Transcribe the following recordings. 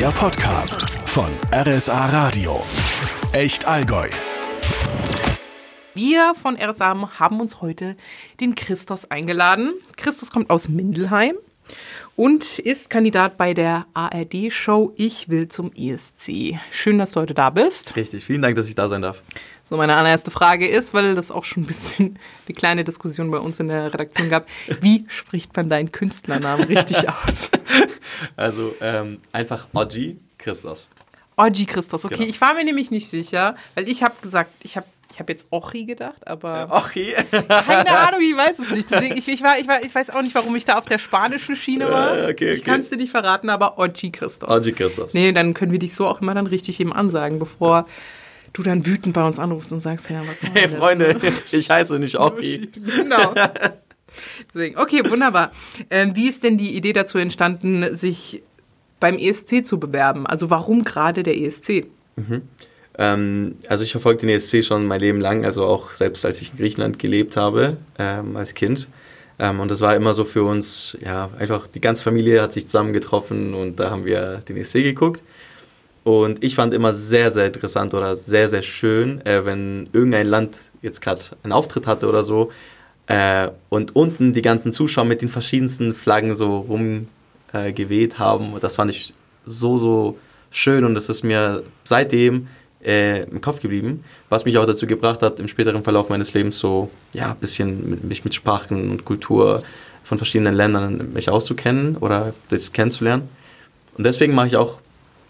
Der Podcast von RSA Radio. Echt Allgäu. Wir von RSA haben uns heute den Christos eingeladen. Christos kommt aus Mindelheim und ist Kandidat bei der ARD-Show Ich will zum ESC. Schön, dass du heute da bist. Richtig, vielen Dank, dass ich da sein darf. So, meine allererste Frage ist, weil das auch schon ein bisschen eine kleine Diskussion bei uns in der Redaktion gab, wie spricht man deinen Künstlernamen richtig aus? Also ähm, einfach Oji Christos. Oji Christos, okay. Genau. Ich war mir nämlich nicht sicher, weil ich habe gesagt, ich habe ich hab jetzt Ochi gedacht, aber Ochi. keine Ahnung, ich weiß es nicht. Deswegen, ich, ich, war, ich, war, ich weiß auch nicht, warum ich da auf der spanischen Schiene war. Äh, okay, Ich okay. kann es dir nicht verraten, aber Oji Christos. Oji Christos. Nee, dann können wir dich so auch immer dann richtig eben ansagen, bevor du dann wütend bei uns anrufst und sagst, ja, was Hey das, Freunde, ne? ich heiße nicht Ochi. Genau. Deswegen, okay, wunderbar. Ähm, wie ist denn die Idee dazu entstanden, sich beim ESC zu bewerben? Also warum gerade der ESC? Ähm, also ich verfolge den ESC schon mein Leben lang, also auch selbst als ich in Griechenland gelebt habe, ähm, als Kind. Ähm, und das war immer so für uns, ja, einfach die ganze Familie hat sich zusammengetroffen und da haben wir den ESC geguckt. Und ich fand immer sehr, sehr interessant oder sehr, sehr schön, äh, wenn irgendein Land jetzt gerade einen Auftritt hatte oder so äh, und unten die ganzen Zuschauer mit den verschiedensten Flaggen so rumgeweht äh, haben. Das fand ich so, so schön und das ist mir seitdem äh, im Kopf geblieben, was mich auch dazu gebracht hat, im späteren Verlauf meines Lebens so, ja, ein bisschen mit, mich mit Sprachen und Kultur von verschiedenen Ländern mich auszukennen oder das kennenzulernen. Und deswegen mache ich auch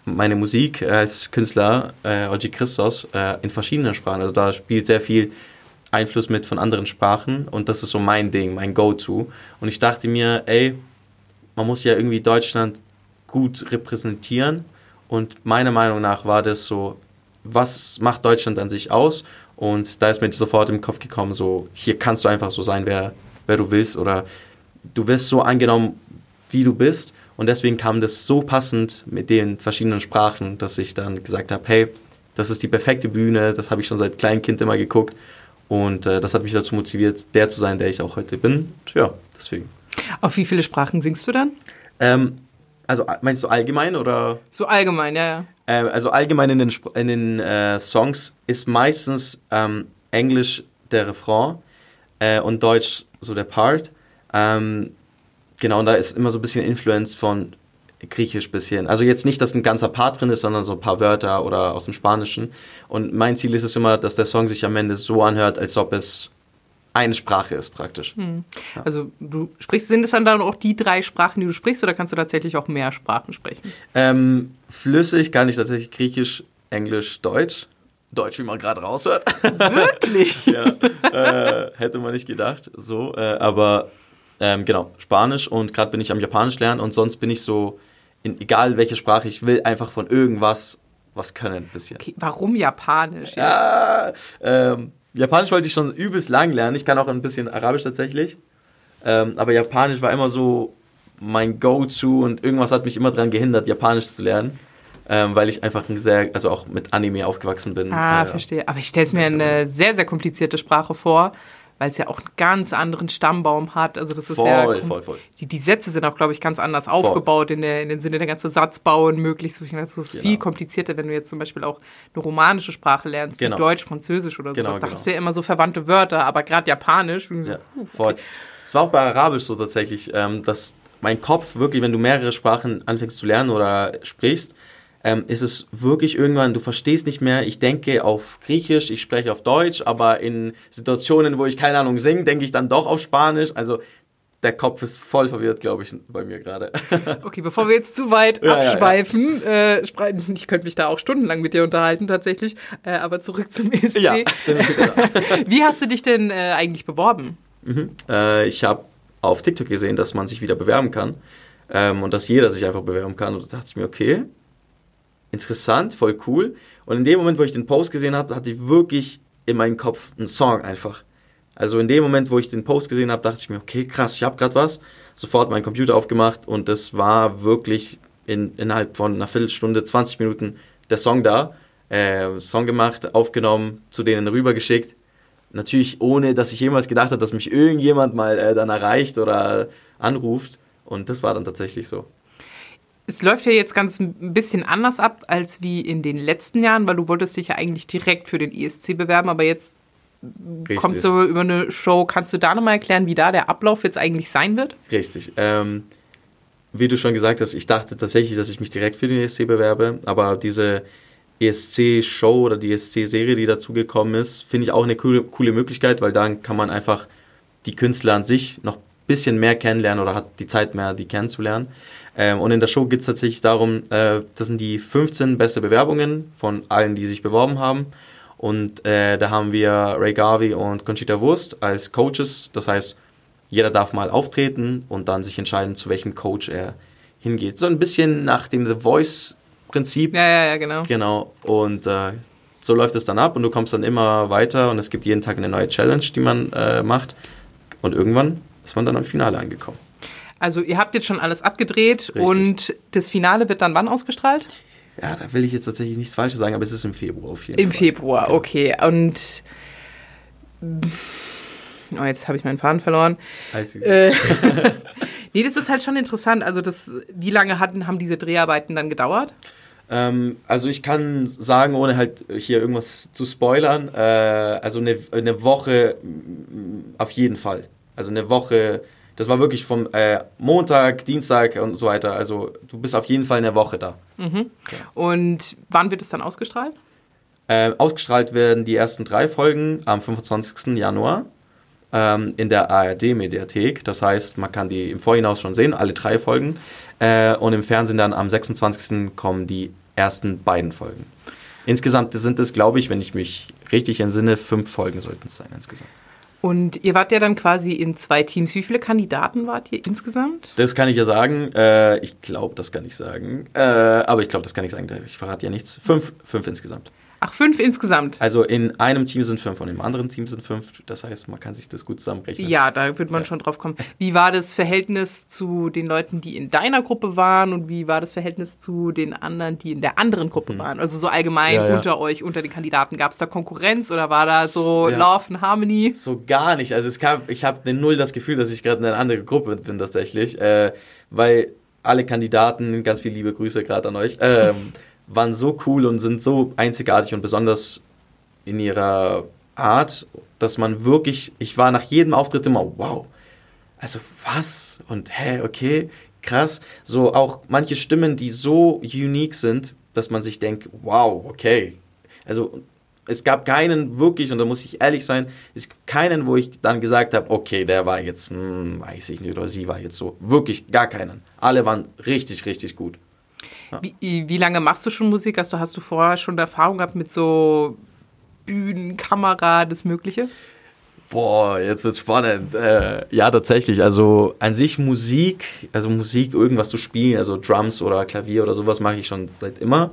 meine Musik als Künstler, äh, Oji Christos, äh, in verschiedenen Sprachen. Also da spielt sehr viel Einfluss mit von anderen Sprachen und das ist so mein Ding, mein Go-To. Und ich dachte mir, ey, man muss ja irgendwie Deutschland gut repräsentieren und meiner Meinung nach war das so, was macht Deutschland an sich aus? Und da ist mir sofort im Kopf gekommen, so, hier kannst du einfach so sein, wer, wer du willst oder du wirst so angenommen, wie du bist. Und deswegen kam das so passend mit den verschiedenen Sprachen, dass ich dann gesagt habe, hey, das ist die perfekte Bühne, das habe ich schon seit kleinem Kind immer geguckt. Und äh, das hat mich dazu motiviert, der zu sein, der ich auch heute bin. Und ja, deswegen. Auf wie viele Sprachen singst du dann? Ähm, also meinst du allgemein oder? So allgemein, ja, ja. Äh, also allgemein in den, Sp- in den äh, Songs ist meistens ähm, Englisch der Refrain äh, und Deutsch so der Part. Ähm, genau, und da ist immer so ein bisschen Influence von Griechisch bisschen. Also jetzt nicht, dass ein ganzer Part drin ist, sondern so ein paar Wörter oder aus dem Spanischen. Und mein Ziel ist es immer, dass der Song sich am Ende so anhört, als ob es eine Sprache ist praktisch. Also du sprichst, sind es dann dann auch die drei Sprachen, die du sprichst, oder kannst du tatsächlich auch mehr Sprachen sprechen? Ähm, flüssig kann ich tatsächlich Griechisch, Englisch, Deutsch. Deutsch, wie man gerade raushört. Wirklich? ja, äh, hätte man nicht gedacht. So, äh, aber ähm, genau, Spanisch und gerade bin ich am Japanisch lernen und sonst bin ich so, in, egal welche Sprache ich will, einfach von irgendwas was können ein bisschen. Okay, warum Japanisch? jetzt? Ja, ähm, Japanisch wollte ich schon übelst lang lernen. Ich kann auch ein bisschen Arabisch tatsächlich. Ähm, aber Japanisch war immer so mein Go-To und irgendwas hat mich immer daran gehindert, Japanisch zu lernen. Ähm, weil ich einfach ein sehr, also auch mit Anime aufgewachsen bin. Ah, Äh, verstehe. Aber ich stelle es mir eine sehr, sehr komplizierte Sprache vor, weil es ja auch einen ganz anderen Stammbaum hat. Also das ist Voll, ja voll, voll. Die, die Sätze sind auch, glaube ich, ganz anders aufgebaut in, der, in den Sinne der ganze Satzbau und möglichst. so. Ich meine, Das ist Genau. viel komplizierter, wenn du jetzt zum Beispiel auch eine romanische Sprache lernst, Genau. wie Deutsch, Französisch oder Genau, sowas. Da genau. hast du ja immer so verwandte Wörter, aber gerade Japanisch. Ja, uh, voll. Es war auch bei Arabisch so tatsächlich, ähm, dass mein Kopf wirklich, wenn du mehrere Sprachen anfängst zu lernen oder sprichst, ähm, ist es wirklich irgendwann, du verstehst nicht mehr, ich denke auf Griechisch, ich spreche auf Deutsch, aber in Situationen, wo ich keine Ahnung singe, denke ich dann doch auf Spanisch. Also der Kopf ist voll verwirrt, glaube ich, bei mir gerade. Okay, bevor wir jetzt zu weit Ja, ja, ja. abschweifen, Äh, ich könnte mich da auch stundenlang mit dir unterhalten tatsächlich, äh, aber zurück zum ESC. ja. Wie hast du dich denn äh, eigentlich beworben? Äh, ich habe auf TikTok gesehen, dass man sich wieder bewerben kann ähm, und dass jeder sich einfach bewerben kann. Und da dachte ich mir, okay, interessant, voll cool. Und in dem Moment, wo ich den Post gesehen habe, hatte ich wirklich in meinem Kopf einen Song einfach. Also in dem Moment, wo ich den Post gesehen habe, dachte ich mir, okay, krass, ich habe gerade was. Sofort meinen Computer aufgemacht und das war wirklich in, innerhalb von einer Viertelstunde, 20 Minuten der Song da. Äh, Song gemacht, aufgenommen, zu denen rübergeschickt. Natürlich ohne, dass ich jemals gedacht habe, dass mich irgendjemand mal äh, dann erreicht oder anruft. Und das war dann tatsächlich so. Es läuft ja jetzt ganz ein bisschen anders ab als wie in den letzten Jahren, weil du wolltest dich ja eigentlich direkt für den ESC bewerben, aber jetzt Richtig. kommst du über eine Show. Kannst du da nochmal erklären, wie da der Ablauf jetzt eigentlich sein wird? Richtig. Ähm, wie du schon gesagt hast, ich dachte tatsächlich, dass ich mich direkt für den ESC bewerbe, aber diese ESC-Show oder die ESC-Serie, die dazugekommen ist, finde ich auch eine coole, coole Möglichkeit, weil dann kann man einfach die Künstler an sich noch ein bisschen mehr kennenlernen oder hat die Zeit mehr, die kennenzulernen. Ähm, und in der Show geht es tatsächlich darum, äh, das sind die 15 beste Bewerbungen von allen, die sich beworben haben. Und äh, da haben wir Ray Garvey und Conchita Wurst als Coaches. Das heißt, jeder darf mal auftreten und dann sich entscheiden, zu welchem Coach er hingeht. So ein bisschen nach dem The Voice-Prinzip. Ja, ja, ja, genau. Genau. Und äh, so läuft es dann ab und du kommst dann immer weiter und es gibt jeden Tag eine neue Challenge, die man äh, macht. Und irgendwann ist man dann am Finale angekommen. Also ihr habt jetzt schon alles abgedreht Richtig. und das Finale wird dann wann ausgestrahlt? Ja, da will ich jetzt tatsächlich nichts Falsches sagen, aber es ist im Februar auf jeden Im Fall. Februar, Genau. okay. Und oh, jetzt habe ich meinen Faden verloren. Äh, nee, das ist halt schon interessant. Also das, wie lange hatten, haben diese Dreharbeiten dann gedauert? Ähm, also ich kann sagen, ohne halt hier irgendwas zu spoilern, äh, also eine, eine Woche auf jeden Fall. Also eine Woche, das war wirklich vom äh, Montag, Dienstag und so weiter. Also du bist auf jeden Fall eine Woche da. Und wann wird es dann ausgestrahlt? Äh, ausgestrahlt werden die ersten drei Folgen am 25. Januar ähm, in der ARD-Mediathek. Das heißt, man kann die im Vorhinaus schon sehen, alle drei Folgen. Äh, und im Fernsehen dann am 26. kommen die ersten beiden Folgen. Insgesamt sind es, glaube ich, wenn ich mich richtig entsinne, fünf Folgen sollten es sein insgesamt. Und ihr wart ja dann quasi in zwei Teams. Wie viele Kandidaten wart ihr insgesamt? Das kann ich ja sagen. Äh, ich glaube, das kann ich sagen. Äh, aber ich glaube, das kann ich sagen. Ich verrate ja nichts. Fünf, fünf insgesamt. Ach, fünf insgesamt. Also in einem Team sind fünf und im anderen Team sind fünf. Das heißt, man kann sich das gut zusammenrechnen. Ja, da wird man Ja. schon drauf kommen. Wie war das Verhältnis zu den Leuten, die in deiner Gruppe waren und wie war das Verhältnis zu den anderen, die in der anderen Gruppe waren? Also so allgemein Hm. Ja, ja. unter euch, unter den Kandidaten. Gab es da Konkurrenz oder war da so Ja. Love and Harmony? So gar nicht. Also es kam, ich habe null das Gefühl, dass ich gerade in einer anderen Gruppe bin tatsächlich, äh, weil alle Kandidaten, ganz viele liebe Grüße gerade an euch, ähm, waren so cool und sind so einzigartig und besonders in ihrer Art, dass man wirklich, ich war nach jedem Auftritt immer, wow, also was und hä, okay, krass. So auch manche Stimmen, die so unique sind, dass man sich denkt, wow, okay. Also es gab keinen wirklich, und da muss ich ehrlich sein, es gibt keinen, wo ich dann gesagt habe, okay, der war jetzt, hm, weiß ich nicht, oder sie war jetzt so. Wirklich gar keinen. Alle waren richtig, richtig gut. Wie, wie lange machst du schon Musik? Hast du, hast du vorher schon Erfahrung gehabt mit so Bühnen, Kamera, das Mögliche? Boah, jetzt wird's spannend. Äh, ja, tatsächlich. Also an sich Musik, also Musik, irgendwas zu spielen, also Drums oder Klavier oder sowas mache ich schon seit immer.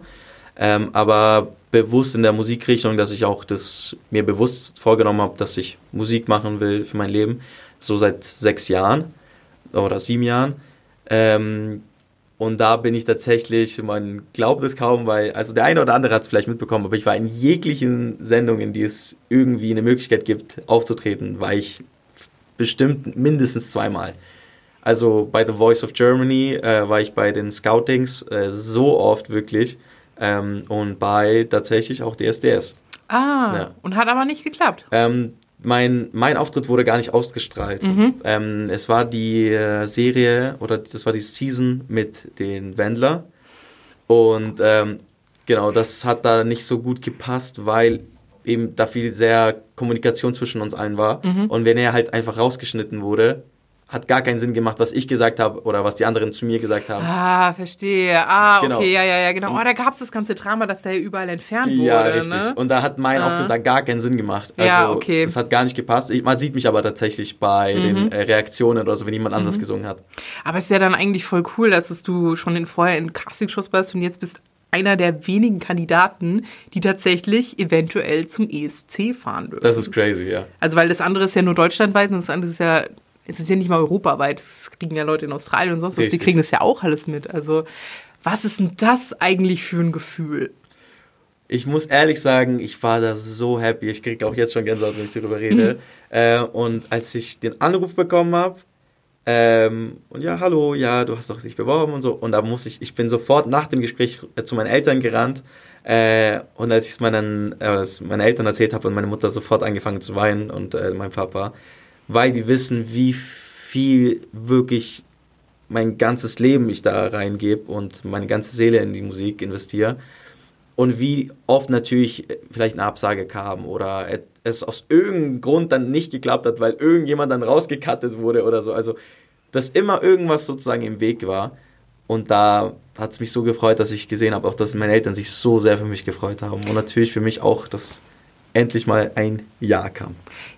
Ähm, aber bewusst in der Musikrichtung, dass ich auch das mir bewusst vorgenommen habe, dass ich Musik machen will für mein Leben. So seit sechs Jahren oder sieben Jahren. Ähm, und da bin ich tatsächlich, man glaubt es kaum, weil, also der eine oder andere hat es vielleicht mitbekommen, aber ich war in jeglichen Sendungen, die es irgendwie eine Möglichkeit gibt, aufzutreten, war ich bestimmt mindestens zweimal. Also bei The Voice of Germany äh, war ich bei den Scoutings äh, so oft wirklich ähm, und bei tatsächlich auch DSDS. Ah, Ja. und hat aber nicht geklappt. Ähm, mein, mein Auftritt wurde gar nicht ausgestrahlt. Ähm, es war die äh, Serie oder das war die Season mit den Wendler. Und ähm, genau, das hat da nicht so gut gepasst, weil eben da viel sehr Kommunikation zwischen uns allen war. Und wenn er halt einfach rausgeschnitten wurde, hat gar keinen Sinn gemacht, was ich gesagt habe oder was die anderen zu mir gesagt haben. Ah, verstehe. Ah, okay, Genau. ja, ja, ja, genau. Oh, da gab es das ganze Drama, dass der überall entfernt wurde. Ja, richtig. Ne? Und da hat mein Ah. Auftritt da gar keinen Sinn gemacht. Ja, okay. Das hat gar nicht gepasst. Ich, man sieht mich aber tatsächlich bei Mhm. den äh, Reaktionen oder so, wenn jemand anders gesungen hat. Aber es ist ja dann eigentlich voll cool, dass es du schon in, vorher in Castingshows warst und jetzt bist einer der wenigen Kandidaten, die tatsächlich eventuell zum ESC fahren dürfen. Das ist crazy, ja. Also, weil das andere ist ja nur deutschlandweit und das andere ist ja, es ist ja nicht mal europaweit. Das kriegen ja Leute in Australien und sonst was, die kriegen das ja auch alles mit. Also, was ist denn das eigentlich für ein Gefühl? Ich muss ehrlich sagen, ich war da so happy. Ich kriege auch jetzt schon Gänsehaut, wenn ich darüber rede. Mhm. Äh, und als ich den Anruf bekommen habe, Ähm, und ja, hallo, ja, du hast doch sich beworben und so. Und da muss ich, ich bin sofort nach dem Gespräch äh, zu meinen Eltern gerannt. Äh, und als ich es meinen, äh, meinen Eltern erzählt habe und meine Mutter sofort angefangen zu weinen und äh, mein Papa, weil die wissen, wie viel wirklich mein ganzes Leben ich da reingebe und meine ganze Seele in die Musik investiere. Und wie oft natürlich vielleicht eine Absage kam oder es aus irgendeinem Grund dann nicht geklappt hat, weil irgendjemand dann rausgekattet wurde oder so. Also, dass immer irgendwas sozusagen im Weg war. Und da hat es mich so gefreut, dass ich gesehen habe, auch dass meine Eltern sich so sehr für mich gefreut haben. Und natürlich für mich auch, dass endlich mal ein Ja kam.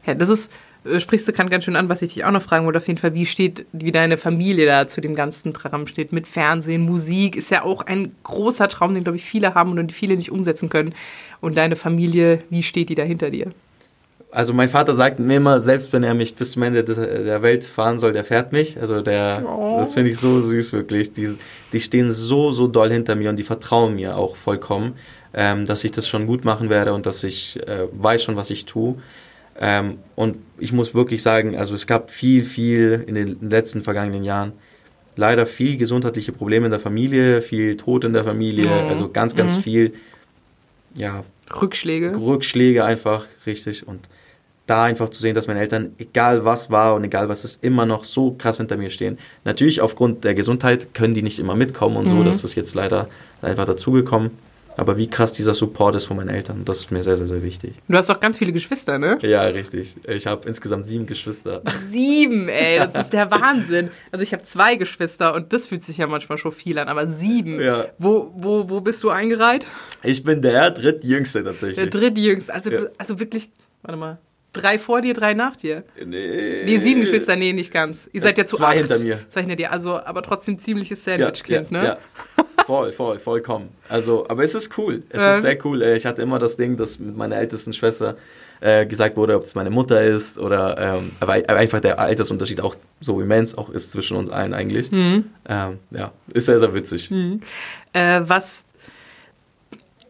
Ja, das ist äh, sprichst du gerade ganz schön an, was ich dich auch noch fragen wollte, auf jeden Fall, wie steht, wie deine Familie da zu dem ganzen Traum steht, mit Fernsehen, Musik, ist ja auch ein großer Traum, den, glaube ich, viele haben und die viele nicht umsetzen können. Und deine Familie, wie steht die da hinter dir? Also mein Vater sagt mir immer, selbst wenn er mich bis zum Ende der Welt fahren soll, der fährt mich. Also der, oh. das finde ich so süß wirklich. Die, die stehen so, so doll hinter mir und die vertrauen mir auch vollkommen, ähm, dass ich das schon gut machen werde und dass ich äh, weiß schon, was ich tue. Ähm, und ich muss wirklich sagen, also es gab viel, viel in den letzten vergangenen Jahren leider viel gesundheitliche Probleme in der Familie, viel Tod in der Familie, mhm. also ganz, ganz mhm. viel, ja. Rückschläge. Rückschläge einfach, richtig. Und da einfach zu sehen, dass meine Eltern, egal was war und egal was ist, immer noch so krass hinter mir stehen. Natürlich aufgrund der Gesundheit können die nicht immer mitkommen und mhm. so, das ist jetzt leider einfach dazugekommen. Aber wie krass dieser Support ist von meinen Eltern, das ist mir sehr, sehr, sehr wichtig. Du hast doch ganz viele Geschwister, ne? Ja, richtig. Ich habe insgesamt sieben Geschwister. Sieben, ey, das ist der Wahnsinn. Also ich habe zwei Geschwister und das fühlt sich ja manchmal schon viel an, aber sieben. Ja. Wo, wo, wo bist du eingereiht? Ich bin der drittjüngste tatsächlich. Der drittjüngste, also, ja. also wirklich, warte mal, Drei vor dir, drei nach dir? Nee. Nee, sieben Geschwister, nee, nicht ganz. Ihr seid ja zu Zwei acht. hinter mir. Ich dir, also, aber trotzdem ziemliches Sandwich-Kind, ja, ne? Ja. Voll, voll, vollkommen. Also, aber es ist cool. Es ähm. ist sehr cool. Ich hatte immer das Ding, dass mit meiner ältesten Schwester äh, gesagt wurde, ob es meine Mutter ist oder, ähm, aber einfach der Altersunterschied auch so immens auch ist zwischen uns allen eigentlich. Mhm. Ähm, ja, ist sehr, sehr witzig. Mhm. Äh, was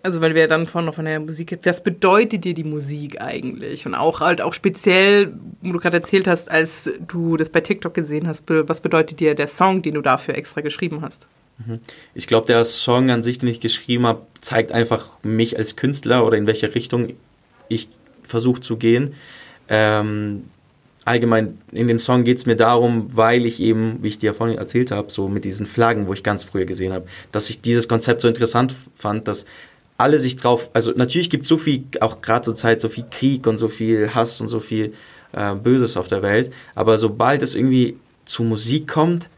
also weil wir dann vorhin noch von der Musik, was bedeutet dir die Musik eigentlich? Und auch halt auch speziell, wo du gerade erzählt hast, als du das bei TikTok gesehen hast, was bedeutet dir der Song, den du dafür extra geschrieben hast? Mhm. Ich glaube, der Song an sich, den ich geschrieben habe, zeigt einfach mich als Künstler oder in welche Richtung ich versuche zu gehen. Ähm, allgemein in dem Song geht es mir darum, weil ich eben, wie ich dir vorhin erzählt habe, so mit diesen Flaggen, wo ich ganz früher gesehen habe, dass ich dieses Konzept so interessant fand, dass alle sich drauf, also natürlich gibt es so viel, auch gerade zur Zeit, so viel Krieg und so viel Hass und so viel äh, Böses auf der Welt, aber sobald es irgendwie zu Musik kommt,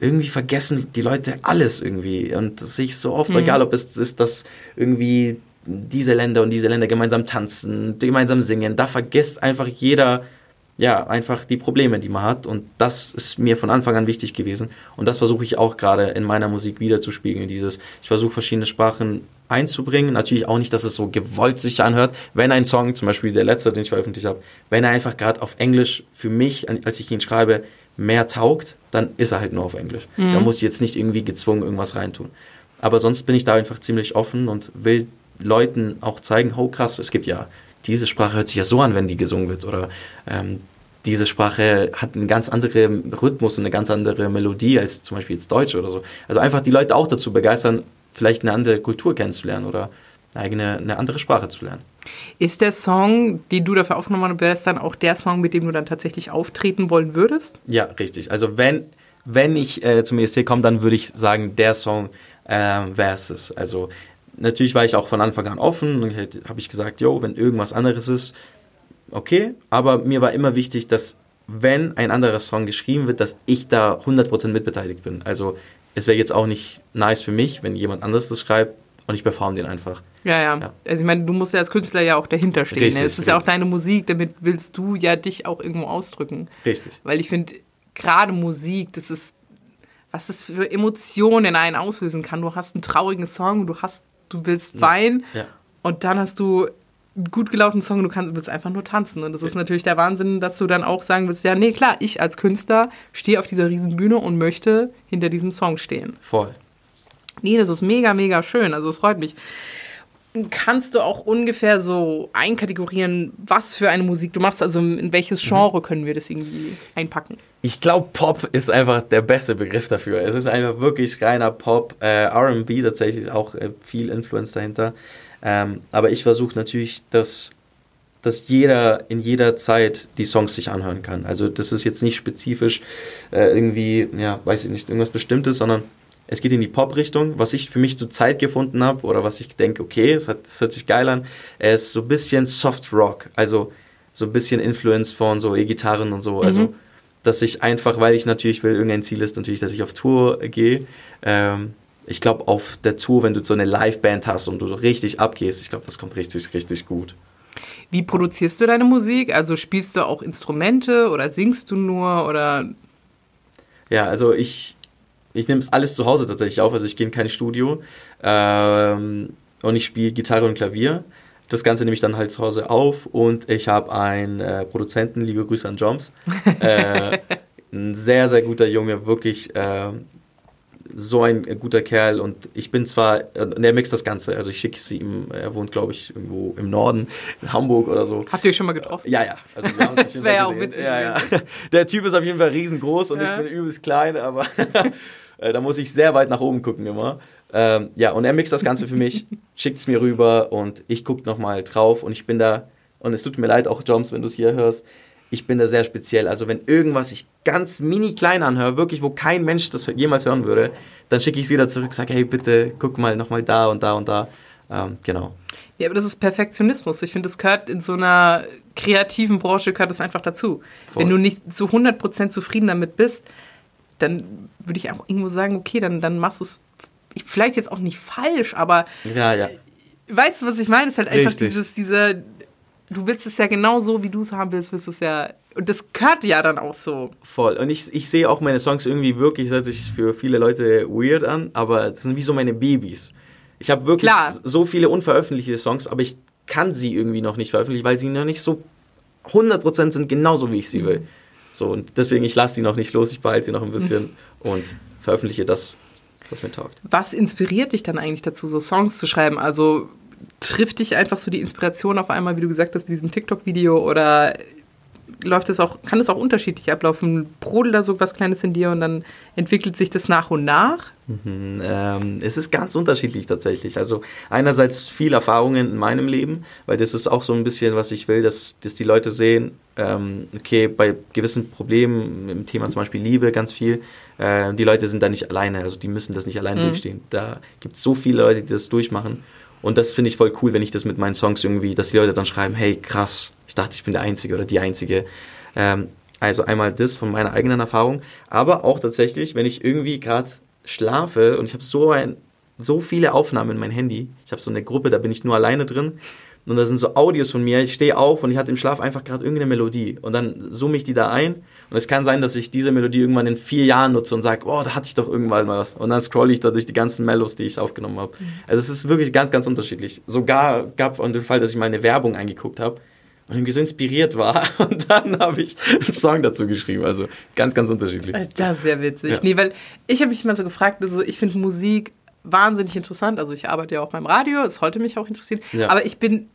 irgendwie vergessen die Leute alles irgendwie und sich so oft, mhm. egal ob es ist, dass irgendwie diese Länder und diese Länder gemeinsam tanzen, gemeinsam singen, da vergisst einfach jeder ja, einfach die Probleme, die man hat. Und das ist mir von Anfang an wichtig gewesen. Und das versuche ich auch gerade in meiner Musik wiederzuspiegeln. Dieses, ich versuche verschiedene Sprachen einzubringen. Natürlich auch nicht, dass es so gewollt sich anhört. Wenn ein Song, zum Beispiel der letzte, den ich veröffentlicht habe, wenn er einfach gerade auf Englisch für mich, als ich ihn schreibe, mehr taugt, dann ist er halt nur auf Englisch. Mhm. Da muss ich jetzt nicht irgendwie gezwungen irgendwas reintun. Aber sonst bin ich da einfach ziemlich offen und will Leuten auch zeigen, oh krass, es gibt ja diese Sprache hört sich ja so an, wenn die gesungen wird. Oder ähm, diese Sprache hat einen ganz anderen Rhythmus und eine ganz andere Melodie als zum Beispiel jetzt Deutsch oder so. Also einfach die Leute auch dazu begeistern, vielleicht eine andere Kultur kennenzulernen oder eine eigene, eine andere Sprache zu lernen. Ist der Song, den du dafür aufgenommen hast, dann auch der Song, mit dem du dann tatsächlich auftreten wollen würdest? Ja, richtig. Also wenn, wenn ich äh, zum ESC komme, dann würde ich sagen, der Song äh, wäre es. Also natürlich war ich auch von Anfang an offen und habe ich gesagt, jo, wenn irgendwas anderes ist, okay. Aber mir war immer wichtig, dass wenn ein anderer Song geschrieben wird, dass ich da 100% mitbeteiligt bin. Also es wäre jetzt auch nicht nice für mich, wenn jemand anderes das schreibt und ich performe den einfach. Ja, ja, ja. Also ich meine, du musst ja als Künstler ja auch dahinter stehen. Richtig, ne? Es ist richtig. ja auch deine Musik, damit willst du ja dich auch irgendwo ausdrücken. Richtig. Weil ich finde, gerade Musik, das ist, was das für Emotionen in einen auslösen kann. Du hast einen traurigen Song, du hast du willst weinen ja. und dann hast du einen gut gelaufenen Song und du kannst, willst einfach nur tanzen. Und das ist natürlich der Wahnsinn, dass du dann auch sagen willst, ja, nee, klar, ich als Künstler stehe auf dieser riesen Bühne und möchte hinter diesem Song stehen. Voll. Nee, das ist mega, mega schön. Also es freut mich. Kannst du auch ungefähr so einkategorieren, was für eine Musik du machst? Also in welches mhm. Genre können wir das irgendwie einpacken? ich glaube, Pop ist einfach der beste Begriff dafür. Es ist einfach wirklich reiner Pop, äh, RB tatsächlich auch äh, viel Influence dahinter. Ähm, aber ich versuche natürlich, dass, dass jeder in jeder Zeit die Songs sich anhören kann. Also das ist jetzt nicht spezifisch äh, irgendwie, ja, weiß ich nicht, irgendwas Bestimmtes, sondern es geht in die Pop-Richtung. Was ich für mich zur Zeit gefunden habe oder was ich denke, okay, es, hat, es hört sich geil an, es ist so ein bisschen Soft Rock. Also so ein bisschen Influence von so E-Gitarren und so. Also, mhm. Also dass ich einfach, weil ich natürlich will, irgendein Ziel ist natürlich, dass ich auf Tour gehe. Ähm, ich glaube, auf der Tour, wenn du so eine Liveband hast und du so richtig abgehst, ich glaube, das kommt richtig, richtig gut. Wie produzierst du deine Musik? Also spielst du auch Instrumente oder singst du nur oder? Ja, also ich, ich nehme es alles zu Hause tatsächlich auf. Also ich gehe in kein Studio ähm, und ich spiele Gitarre und Klavier. Das Ganze nehme ich dann halt zu Hause auf und ich habe einen äh, Produzenten, liebe Grüße an Joms. äh, ein sehr, sehr guter Junge, wirklich äh, so ein guter Kerl und ich bin zwar, und er mixt das Ganze, also ich schicke sie ihm, er wohnt glaube ich irgendwo im Norden, in Hamburg oder so. Habt ihr schon mal getroffen? Ja, ja. Also das wäre ja auch witzig. Ja, ja. Der Typ ist auf jeden Fall riesengroß und ja. ich bin übelst klein, aber äh, da muss ich sehr weit nach oben gucken immer. Ähm, ja, und er mixt das Ganze für mich, schickt es mir rüber und ich gucke nochmal drauf und ich bin da, und es tut mir leid, auch Joms, wenn du es hier hörst, ich bin da sehr speziell. Also wenn irgendwas ich ganz mini klein anhöre, wirklich, wo kein Mensch das jemals hören würde, dann schicke ich es wieder zurück, sage, hey, bitte guck mal nochmal da und da und da. Ähm, genau. Ja, aber das ist Perfektionismus. Ich finde, das gehört in so einer kreativen Branche gehört das einfach dazu. Voll. Wenn du nicht zu 100% zufrieden damit bist, dann würde ich auch irgendwo sagen, okay, dann, dann machst du es vielleicht jetzt auch nicht falsch, aber ja, ja. weißt du, was ich meine? Es ist halt einfach Richtig. dieses, dieser, du willst es ja genau so, wie du es haben willst, willst du es ja. Und das gehört ja dann auch so. Voll. Und ich, ich sehe auch meine Songs irgendwie wirklich, das hört sich für viele Leute weird an, aber das sind wie so meine Babys. Ich habe wirklich Klar. so viele unveröffentlichte Songs, aber ich kann sie irgendwie noch nicht veröffentlichen, weil sie noch nicht so 100% sind, genauso wie ich sie will. So, und deswegen, ich lasse sie noch nicht los, ich behalte sie noch ein bisschen und veröffentliche das, was mir taugt. Was inspiriert dich dann eigentlich dazu, so Songs zu schreiben? Also trifft dich einfach so die Inspiration auf einmal, wie du gesagt hast, mit diesem TikTok-Video oder läuft es auch, kann es auch unterschiedlich ablaufen? Brodelt da so was Kleines in dir und dann entwickelt sich das nach und nach? Mhm, ähm, es ist ganz unterschiedlich tatsächlich. Also einerseits viel Erfahrungen in meinem Leben, weil das ist auch so ein bisschen, was ich will, dass, dass die Leute sehen, ähm, okay, bei gewissen Problemen im Thema zum Beispiel Liebe ganz viel, äh, die Leute sind da nicht alleine, also die müssen das nicht alleine mhm. durchstehen. Da gibt es so viele Leute, die das durchmachen. Und das finde ich voll cool, wenn ich das mit meinen Songs irgendwie, dass die Leute dann schreiben, hey, krass, ich dachte, ich bin der Einzige oder die Einzige. Ähm, also einmal das von meiner eigenen Erfahrung, aber auch tatsächlich, wenn ich irgendwie gerade schlafe und ich habe so so viele Aufnahmen in mein Handy. Ich habe so eine Gruppe, da bin ich nur alleine drin. Und da sind so Audios von mir. Ich stehe auf und ich hatte im Schlaf einfach gerade irgendeine Melodie. Und dann zoome ich die da ein. Und es kann sein, dass ich diese Melodie irgendwann in vier Jahren nutze und sage, oh, da hatte ich doch irgendwann mal was. Und dann scrolle ich da durch die ganzen Mellos, die ich aufgenommen habe. Mhm. Also es ist wirklich ganz, ganz unterschiedlich. Sogar gab es den Fall, dass ich mal eine Werbung eingeguckt habe und irgendwie so inspiriert war. Und dann habe ich einen Song dazu geschrieben. Also ganz, ganz unterschiedlich. Das ist sehr witzig. Ja. Nee, weil ich habe mich mal so gefragt, also ich finde Musik wahnsinnig interessant. Also ich arbeite ja auch beim Radio, es sollte mich auch interessieren. Ja. Aber ich bin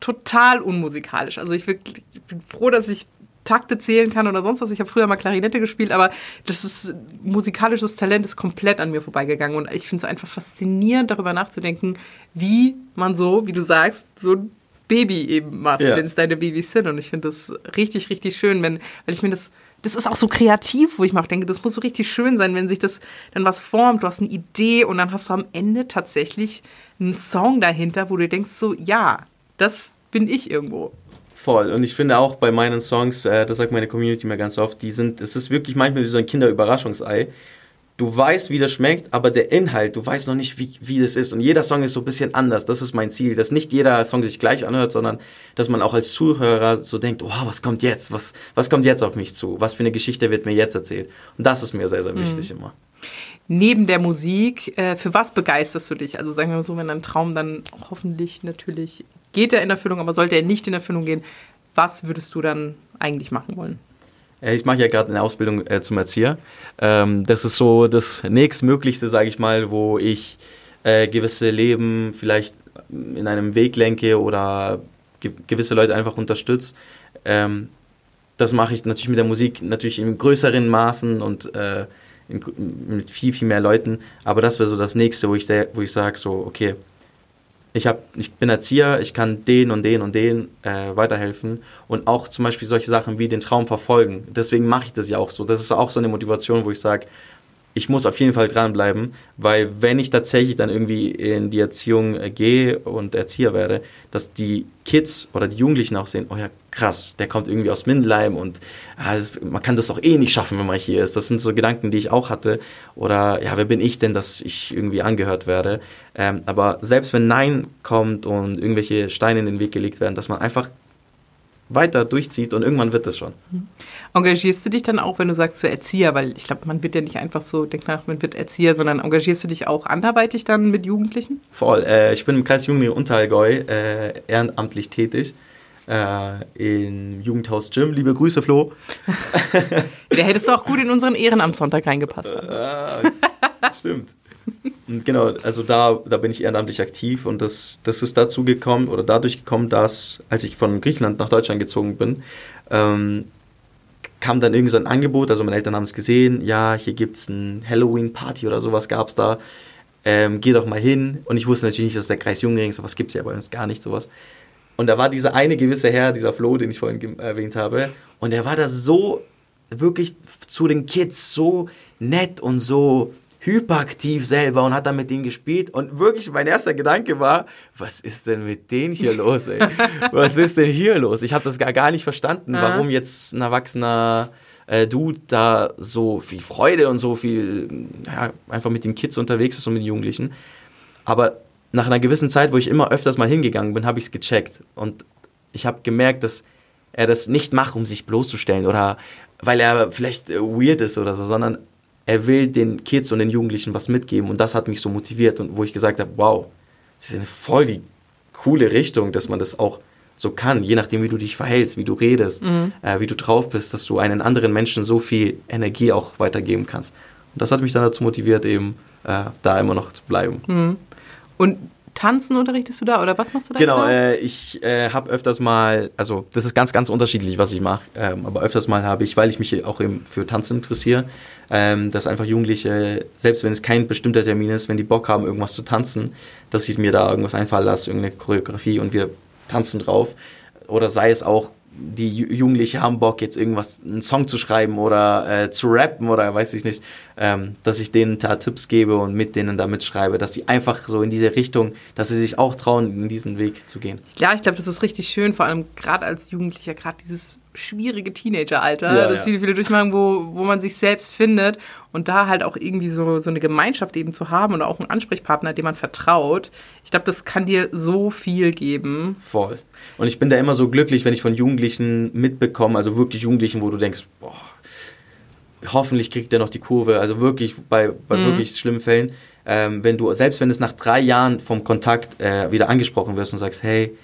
total unmusikalisch. Also ich, wirklich, ich bin froh, dass ich Takte zählen kann oder sonst was. Ich habe früher mal Klarinette gespielt, aber das ist musikalisches Talent ist komplett an mir vorbeigegangen und ich finde es einfach faszinierend, darüber nachzudenken, wie man so, wie du sagst, so ein Baby eben macht, ja. wenn es deine Babys sind. Und ich finde das richtig, richtig schön, wenn, weil ich mir das das ist auch so kreativ, wo ich mir auch denke, das muss so richtig schön sein, wenn sich das dann was formt, du hast eine Idee und dann hast du am Ende tatsächlich einen Song dahinter, wo du denkst so, ja, das bin ich irgendwo. Voll. Und ich finde auch bei meinen Songs, äh, das sagt meine Community mir ganz oft, die sind, es ist wirklich manchmal wie so ein Kinderüberraschungsei. Du weißt, wie das schmeckt, aber der Inhalt, du weißt noch nicht, wie, wie das ist. Und jeder Song ist so ein bisschen anders. Das ist mein Ziel, dass nicht jeder Song sich gleich anhört, sondern dass man auch als Zuhörer so denkt, oh, was kommt jetzt? Was, was kommt jetzt auf mich zu? Was für eine Geschichte wird mir jetzt erzählt? Und das ist mir sehr, sehr wichtig mhm. immer. Neben der Musik, äh, für was begeisterst du dich? Also sagen wir mal so, wenn dein Traum dann hoffentlich natürlich geht er in Erfüllung, aber sollte er nicht in Erfüllung gehen, was würdest du dann eigentlich machen wollen? Äh, ich mache ja gerade eine Ausbildung äh, zum Erzieher. Ähm, das ist so das nächstmöglichste, sage ich mal, wo ich äh, gewisse Leben vielleicht in einem Weg lenke oder ge gewisse Leute einfach unterstütze. Ähm, das mache ich natürlich mit der Musik natürlich in größeren Maßen und äh, in, mit viel, viel mehr Leuten. Aber das wäre so das nächste, wo ich, ich sage, so, okay, ich, hab, ich bin Erzieher, ich kann den und den und den äh, weiterhelfen und auch zum Beispiel solche Sachen wie den Traum verfolgen. Deswegen mache ich das ja auch so. Das ist auch so eine Motivation, wo ich sage, ich muss auf jeden Fall dranbleiben, weil wenn ich tatsächlich dann irgendwie in die Erziehung äh, gehe und Erzieher werde, dass die Kids oder die Jugendlichen auch sehen, oh ja, krass, der kommt irgendwie aus Mindelheim und ah, das, man kann das doch eh nicht schaffen, wenn man hier ist. Das sind so Gedanken, die ich auch hatte. Oder ja, wer bin ich denn, dass ich irgendwie angehört werde? Ähm, aber selbst wenn Nein kommt und irgendwelche Steine in den Weg gelegt werden, dass man einfach weiter durchzieht und irgendwann wird es schon. Mhm. Engagierst du dich dann auch, wenn du sagst, zu Erzieher, weil ich glaube, man wird ja nicht einfach so, denk nach, man wird Erzieher, sondern engagierst du dich auch anderweitig dann mit Jugendlichen? Voll. Äh, ich bin im Kreis Jugendliche Unterallgäu äh, ehrenamtlich tätig. Äh, im Jugendhaus Gym. Liebe Grüße, Flo. Der hättest du auch gut in unseren Ehrenamtssonntag reingepasst. Äh, stimmt. Und genau, also da, da bin ich ehrenamtlich aktiv und das, das ist dazu gekommen oder dadurch gekommen, dass, als ich von Griechenland nach Deutschland gezogen bin, ähm, kam dann irgendwie so ein Angebot, also meine Eltern haben es gesehen, ja, hier gibt es ein Halloween-Party oder sowas gab es da, ähm, geh doch mal hin. Und ich wusste natürlich nicht, dass der Kreis Jungring, sowas gibt es ja bei uns gar nicht, sowas. Und da war dieser eine gewisse Herr, dieser Flo, den ich vorhin erwähnt habe, und der war da so wirklich zu den Kids so nett und so hyperaktiv selber und hat dann mit denen gespielt. Und wirklich mein erster Gedanke war, was ist denn mit denen hier los, ey? was ist denn hier los? Ich habe das gar, gar nicht verstanden, ja. warum jetzt ein erwachsener äh, Dude da so viel Freude und so viel ja, einfach mit den Kids unterwegs ist und mit den Jugendlichen. Aber nach einer gewissen Zeit, wo ich immer öfters mal hingegangen bin, habe ich es gecheckt. Und ich habe gemerkt, dass er das nicht macht, um sich bloßzustellen oder weil er vielleicht weird ist oder so, sondern er will den Kids und den Jugendlichen was mitgeben und das hat mich so motiviert und wo ich gesagt habe, wow, das ist eine voll die coole Richtung, dass man das auch so kann, je nachdem, wie du dich verhältst, wie du redest, mhm. äh, wie du drauf bist, dass du einen anderen Menschen so viel Energie auch weitergeben kannst. Und das hat mich dann dazu motiviert, eben äh, da immer noch zu bleiben. Mhm. Und Tanzen unterrichtest du da oder was machst du da? Genau, äh, ich äh, habe öfters mal, also das ist ganz, ganz unterschiedlich, was ich mache, ähm, aber öfters mal habe ich, weil ich mich auch eben für Tanzen interessiere, ähm, dass einfach Jugendliche, selbst wenn es kein bestimmter Termin ist, wenn die Bock haben, irgendwas zu tanzen, dass ich mir da irgendwas einfallen lasse, irgendeine Choreografie und wir tanzen drauf. Oder sei es auch die Jugendliche haben Bock, jetzt irgendwas, einen Song zu schreiben oder äh, zu rappen oder weiß ich nicht, ähm, dass ich denen da Tipps gebe und mit denen da mitschreibe, dass sie einfach so in diese Richtung, dass sie sich auch trauen, in diesen Weg zu gehen. Ja, ich glaube, das ist richtig schön, vor allem gerade als Jugendlicher, gerade dieses schwierige Teenageralter, ja, das ja. viele, viele durchmachen, wo, wo man sich selbst findet und da halt auch irgendwie so, so eine Gemeinschaft eben zu haben und auch einen Ansprechpartner, dem man vertraut. Ich glaube, das kann dir so viel geben. Voll. Und ich bin da immer so glücklich, wenn ich von Jugendlichen mitbekomme, also wirklich Jugendlichen, wo du denkst, boah, hoffentlich kriegt der noch die Kurve, also wirklich bei, bei mhm. wirklich schlimmen Fällen, ähm, wenn du, selbst wenn es nach drei Jahren vom Kontakt äh, wieder angesprochen wirst und sagst, hey,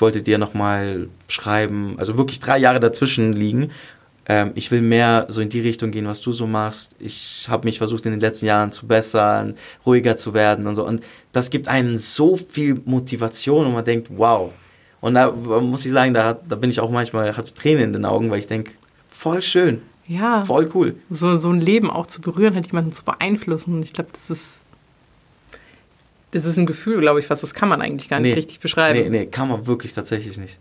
ich wollte dir nochmal schreiben, also wirklich drei Jahre dazwischen liegen. Ähm, ich will mehr so in die Richtung gehen, was du so machst. Ich habe mich versucht in den letzten Jahren zu bessern, ruhiger zu werden und so. Und das gibt einen so viel Motivation und man denkt, wow. Und da muss ich sagen, da, da bin ich auch manchmal, hat Tränen in den Augen, weil ich denke, voll schön. Ja. Voll cool. So, so ein Leben auch zu berühren, halt jemanden zu beeinflussen. Ich glaube, das ist das ist ein Gefühl, glaube ich, was das kann man eigentlich gar nicht nee, richtig beschreiben. Nee, nee, kann man wirklich tatsächlich nicht.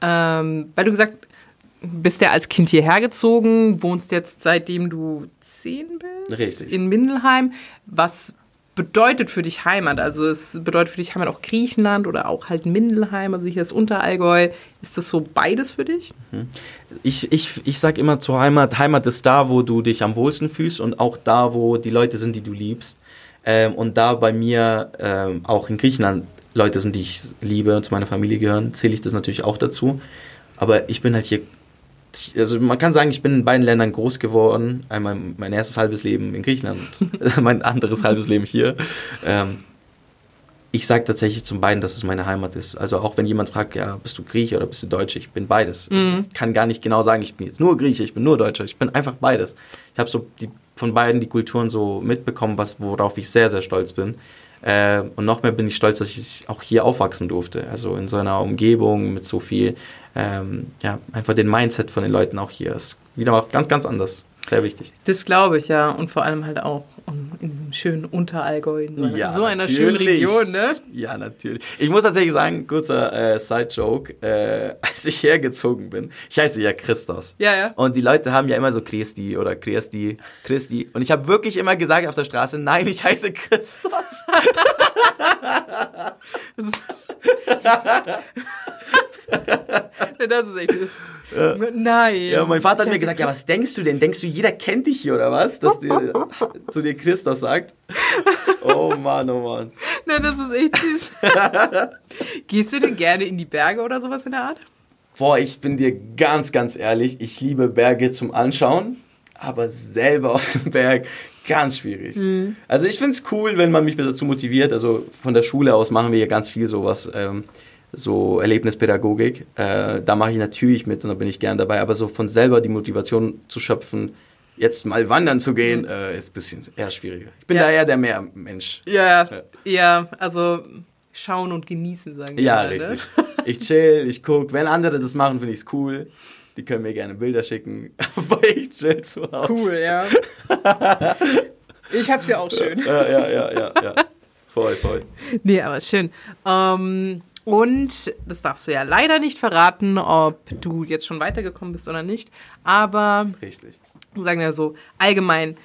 Ähm, weil du gesagt bist ja als Kind hierher gezogen, wohnst jetzt seitdem du zehn bist Richtig. in Mindelheim. Was bedeutet für dich Heimat? Also es bedeutet für dich Heimat auch Griechenland oder auch halt Mindelheim, also hier ist Unterallgäu. Ist das so beides für dich? Mhm. Ich, ich, ich sage immer zur Heimat, Heimat ist da, wo du dich am wohlsten fühlst und auch da, wo die Leute sind, die du liebst. Ähm, und da bei mir ähm, auch in Griechenland Leute sind, die ich liebe und zu meiner Familie gehören, zähle ich das natürlich auch dazu. Aber ich bin halt hier, also man kann sagen, ich bin in beiden Ländern groß geworden. Einmal mein erstes halbes Leben in Griechenland, mein anderes halbes Leben hier. Ähm, ich sage tatsächlich zum beiden, dass es meine Heimat ist. Also auch wenn jemand fragt, ja, bist du Grieche oder bist du Deutsche? Ich bin beides. Mhm. Ich kann gar nicht genau sagen, ich bin jetzt nur Grieche, ich bin nur Deutscher. Ich bin einfach beides. Ich habe so die von beiden die Kulturen so mitbekommen, was, worauf ich sehr, sehr stolz bin. Äh, und noch mehr bin ich stolz, dass ich auch hier aufwachsen durfte. Also in so einer Umgebung mit so viel, ähm, ja, einfach den Mindset von den Leuten auch hier ist wieder auch ganz, ganz anders. Sehr wichtig. Das glaube ich, ja. Und vor allem halt auch schönen Unterallgäu, in so, ja, so einer schönen Region, ne? Ja, natürlich. Ich muss tatsächlich sagen, kurzer äh, Side-Joke, äh, als ich hergezogen bin, ich heiße ja Christos. Ja, ja. Und die Leute haben ja immer so Christi oder Christi, Christi. Und ich habe wirklich immer gesagt auf der Straße, nein, ich heiße Christos. das ist echt. Ja. Nein. Ja, mein Vater hat mir gesagt, ja, was denkst du denn? Denkst du, jeder kennt dich hier oder was? Dass dir, zu dir Christus sagt. Oh Mann, oh Mann. Nein, das ist echt süß. Gehst du denn gerne in die Berge oder sowas in der Art? Boah, ich bin dir ganz, ganz ehrlich, ich liebe Berge zum Anschauen, aber selber auf dem Berg ganz schwierig. Mhm. Also ich finde es cool, wenn man mich dazu motiviert. Also von der Schule aus machen wir ja ganz viel sowas. Ähm, so Erlebnispädagogik. Äh, da mache ich natürlich mit und da bin ich gern dabei. Aber so von selber die Motivation zu schöpfen, jetzt mal wandern zu gehen, mhm. äh, ist ein bisschen eher schwieriger. Ich bin ja. da eher der Meermensch. Ja, ja, ja, also schauen und genießen, sagen wir Ja, mal, ne? richtig. Ne? Ich chill, ich gucke. Wenn andere das machen, finde ich es cool. Die können mir gerne Bilder schicken. Aber ich chill zu Hause. Cool, ja. ich hab's ja auch schön. Ja, ja, ja, ja, ja. Voll, voll. Nee, aber schön. Ähm, und das darfst du ja leider nicht verraten, ob du jetzt schon weitergekommen bist oder nicht. Aber Richtig. sagen wir so, allgemein,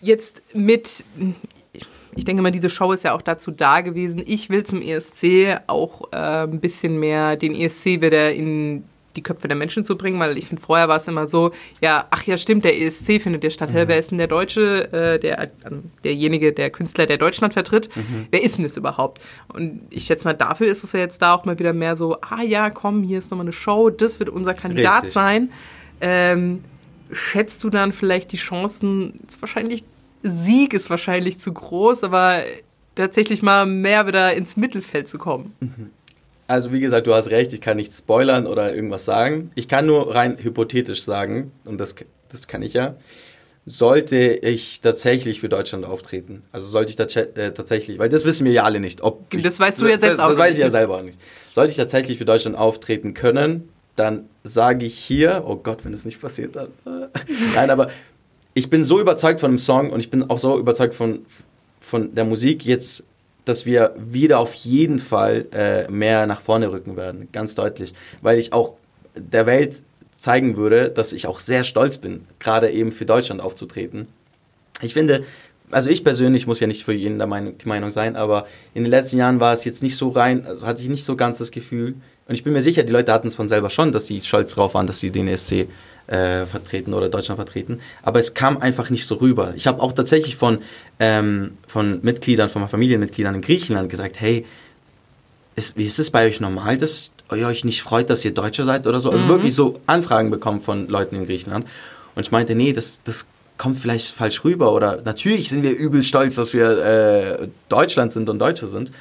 jetzt mit, ich denke mal, diese Show ist ja auch dazu da gewesen. Ich will zum ESC auch äh, ein bisschen mehr den ESC wieder in die Köpfe der Menschen zu bringen, weil ich finde, vorher war es immer so, ja, ach ja, stimmt, der ESC findet ja statt. Mhm. Wer ist denn der Deutsche, äh, der, äh, derjenige, der Künstler, der Deutschland vertritt? Mhm. Wer ist denn das überhaupt? Und ich schätze mal, dafür ist es ja jetzt da auch mal wieder mehr so, ah ja, komm, hier ist nochmal eine Show, das wird unser Kandidat Richtig. sein. Ähm, schätzt du dann vielleicht die Chancen, wahrscheinlich, Sieg ist wahrscheinlich zu groß, aber tatsächlich mal mehr wieder ins Mittelfeld zu kommen? Mhm. Also wie gesagt, du hast recht, ich kann nicht spoilern oder irgendwas sagen. Ich kann nur rein hypothetisch sagen, und das, das kann ich ja, sollte ich tatsächlich für Deutschland auftreten. Also sollte ich äh, tatsächlich, weil das wissen wir ja alle nicht. Ob das weißt du ja selbst das, auch Das weiß ich ja selber auch nicht. Sollte ich tatsächlich für Deutschland auftreten können, dann sage ich hier, oh Gott, wenn es nicht passiert, dann. Nein, aber ich bin so überzeugt von dem Song und ich bin auch so überzeugt von, von der Musik jetzt dass wir wieder auf jeden Fall äh, mehr nach vorne rücken werden, ganz deutlich, weil ich auch der Welt zeigen würde, dass ich auch sehr stolz bin, gerade eben für Deutschland aufzutreten. Ich finde, also ich persönlich muss ja nicht für jeden der Meinung, die Meinung sein, aber in den letzten Jahren war es jetzt nicht so rein, also hatte ich nicht so ganz das Gefühl. Und ich bin mir sicher, die Leute hatten es von selber schon, dass sie stolz drauf waren, dass sie den ESC äh, vertreten oder Deutschland vertreten. Aber es kam einfach nicht so rüber. Ich habe auch tatsächlich von, ähm, von Mitgliedern, von Familienmitgliedern in Griechenland gesagt, hey, ist, wie ist es bei euch normal, dass ihr euch nicht freut, dass ihr Deutsche seid oder so? Also mhm. wirklich so Anfragen bekommen von Leuten in Griechenland. Und ich meinte, nee, das, das kommt vielleicht falsch rüber. Oder natürlich sind wir übel stolz, dass wir äh, Deutschland sind und Deutsche sind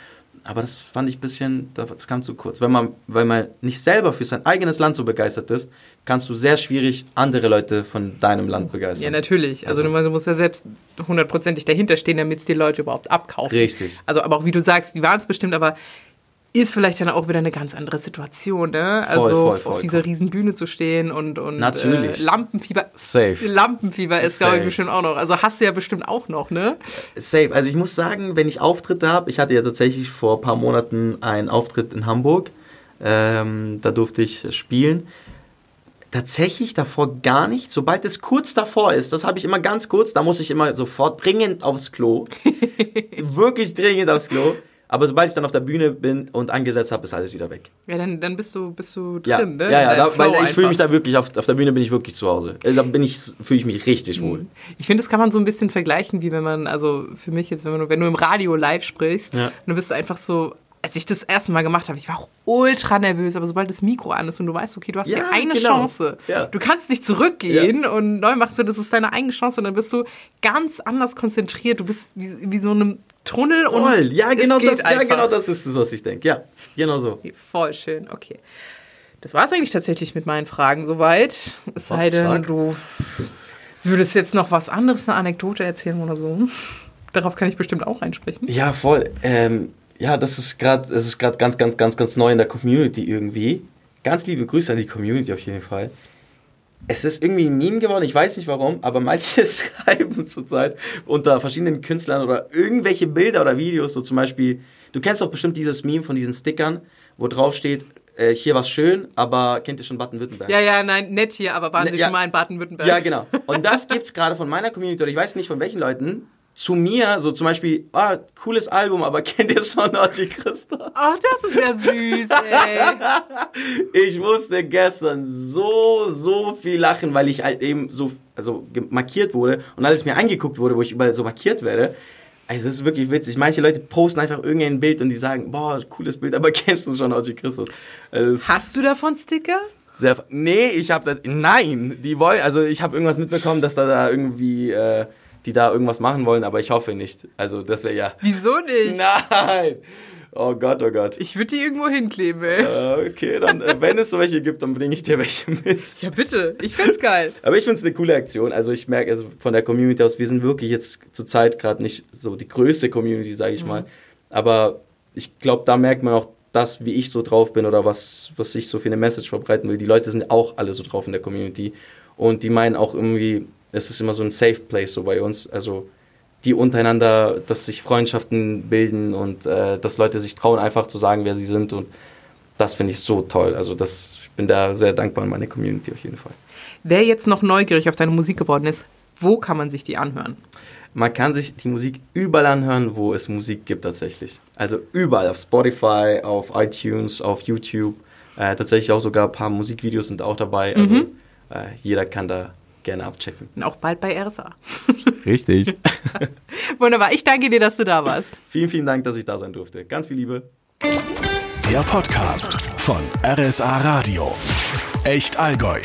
aber das fand ich ein bisschen, das kam zu kurz. Wenn man, weil man nicht selber für sein eigenes Land so begeistert ist, kannst du sehr schwierig andere Leute von deinem Land begeistern. Ja, natürlich. Also, also du musst ja selbst hundertprozentig dahinter stehen, damit es die Leute überhaupt abkaufen. Richtig. Also, aber auch wie du sagst, die waren es bestimmt, aber ist vielleicht dann auch wieder eine ganz andere Situation, ne? Also voll, voll, voll, auf dieser riesen Bühne zu stehen und, und Natürlich. Äh, Lampenfieber. Safe. Lampenfieber ist, glaube ich, bestimmt auch noch. Also hast du ja bestimmt auch noch, ne? Safe. Also ich muss sagen, wenn ich Auftritte habe, ich hatte ja tatsächlich vor ein paar Monaten einen Auftritt in Hamburg. Ähm, da durfte ich spielen. Tatsächlich davor gar nicht. Sobald es kurz davor ist, das habe ich immer ganz kurz, da muss ich immer sofort dringend aufs Klo. Wirklich dringend aufs Klo. Aber sobald ich dann auf der Bühne bin und angesetzt habe, ist alles wieder weg. Ja, dann, dann bist du bist du drin, ja, ne? Ja, ja, da, weil ich fühle mich da wirklich auf, auf der Bühne bin ich wirklich zu Hause. Äh, da bin ich fühle ich mich richtig mhm. wohl. Ich finde, das kann man so ein bisschen vergleichen, wie wenn man also für mich jetzt, wenn man wenn du im Radio live sprichst, ja. dann bist du einfach so als ich das erste Mal gemacht habe, ich war auch ultra nervös, aber sobald das Mikro an ist und du weißt, okay, du hast ja, hier eine genau. Chance, ja. du kannst nicht zurückgehen ja. und neu machst du, das ist deine eigene Chance und dann bist du ganz anders konzentriert, du bist wie, wie so einem Tunnel Voll. und ja genau, das, ja, genau das ist das, was ich denke, ja, genau so. Voll schön, okay. Das war es eigentlich tatsächlich mit meinen Fragen soweit, es sei denn, du würdest jetzt noch was anderes, eine Anekdote erzählen oder so. Darauf kann ich bestimmt auch einsprechen. Ja, voll. Ähm, ja, das ist gerade, das ist gerade ganz, ganz, ganz, ganz neu in der Community irgendwie. Ganz liebe Grüße an die Community auf jeden Fall. Es ist irgendwie ein Meme geworden, ich weiß nicht warum, aber manche schreiben zurzeit unter verschiedenen Künstlern oder irgendwelche Bilder oder Videos, so zum Beispiel, du kennst doch bestimmt dieses Meme von diesen Stickern, wo drauf steht, äh, hier war's schön, aber kennt ihr schon Baden-Württemberg? Ja, ja, nein, nett hier, aber waren Ne, Sie ja. schon mal in Baden-Württemberg? Ja, genau. Und das gibt's gerade von meiner Community, oder ich weiß nicht von welchen Leuten, zu mir, so zum Beispiel, ah, cooles Album, aber kennt ihr schon Orgy Christoph? Ach, das ist ja süß, ey. Ich musste gestern so, so viel lachen, weil ich halt eben so, also markiert wurde und alles mir angeguckt wurde, wo ich überall so markiert werde. Also das ist wirklich witzig. Manche Leute posten einfach irgendein Bild und die sagen, boah, cooles Bild, aber kennst du schon Orgy Christus? Also es Hast du davon Sticker? sehr, nee, ich habe das. Nein, die wollen. Also ich habe irgendwas mitbekommen, dass da, da irgendwie, äh, die da irgendwas machen wollen, aber ich hoffe nicht. Also das wäre ja. Wieso nicht? Nein. Oh Gott, oh Gott. Ich würde die irgendwo hinkleben, ey. Äh, okay, dann, äh, wenn es so welche gibt, dann bringe ich dir welche mit. Ja, bitte. Ich find's geil. Aber ich finde es eine coole Aktion. Also ich merke also von der Community aus, wir sind wirklich jetzt zur Zeit gerade nicht so die größte Community, sage ich mal. Aber ich glaube, da merkt man auch das, wie ich so drauf bin oder was, was ich so für eine Message verbreiten will. Die Leute sind auch alle so drauf in der Community. Und die meinen auch irgendwie, es ist immer so ein Safe Place so bei uns. Also die untereinander, dass sich Freundschaften bilden und äh, dass Leute sich trauen, einfach zu sagen, wer sie sind. Und das finde ich so toll. Also das, ich bin da sehr dankbar an meine Community auf jeden Fall. Wer jetzt noch neugierig auf deine Musik geworden ist, wo kann man sich die anhören? Man kann sich die Musik überall anhören, wo es Musik gibt tatsächlich. Also überall, auf Spotify, auf iTunes, auf YouTube. Äh, tatsächlich auch sogar ein paar Musikvideos sind auch dabei. Also Mhm. äh, jeder kann da gerne abchecken. Und auch bald bei RSA. Richtig. Wunderbar. Ich danke dir, dass du da warst. vielen, vielen Dank, dass ich da sein durfte. Ganz viel Liebe. Der Podcast von RSA Radio. Echt Allgäu.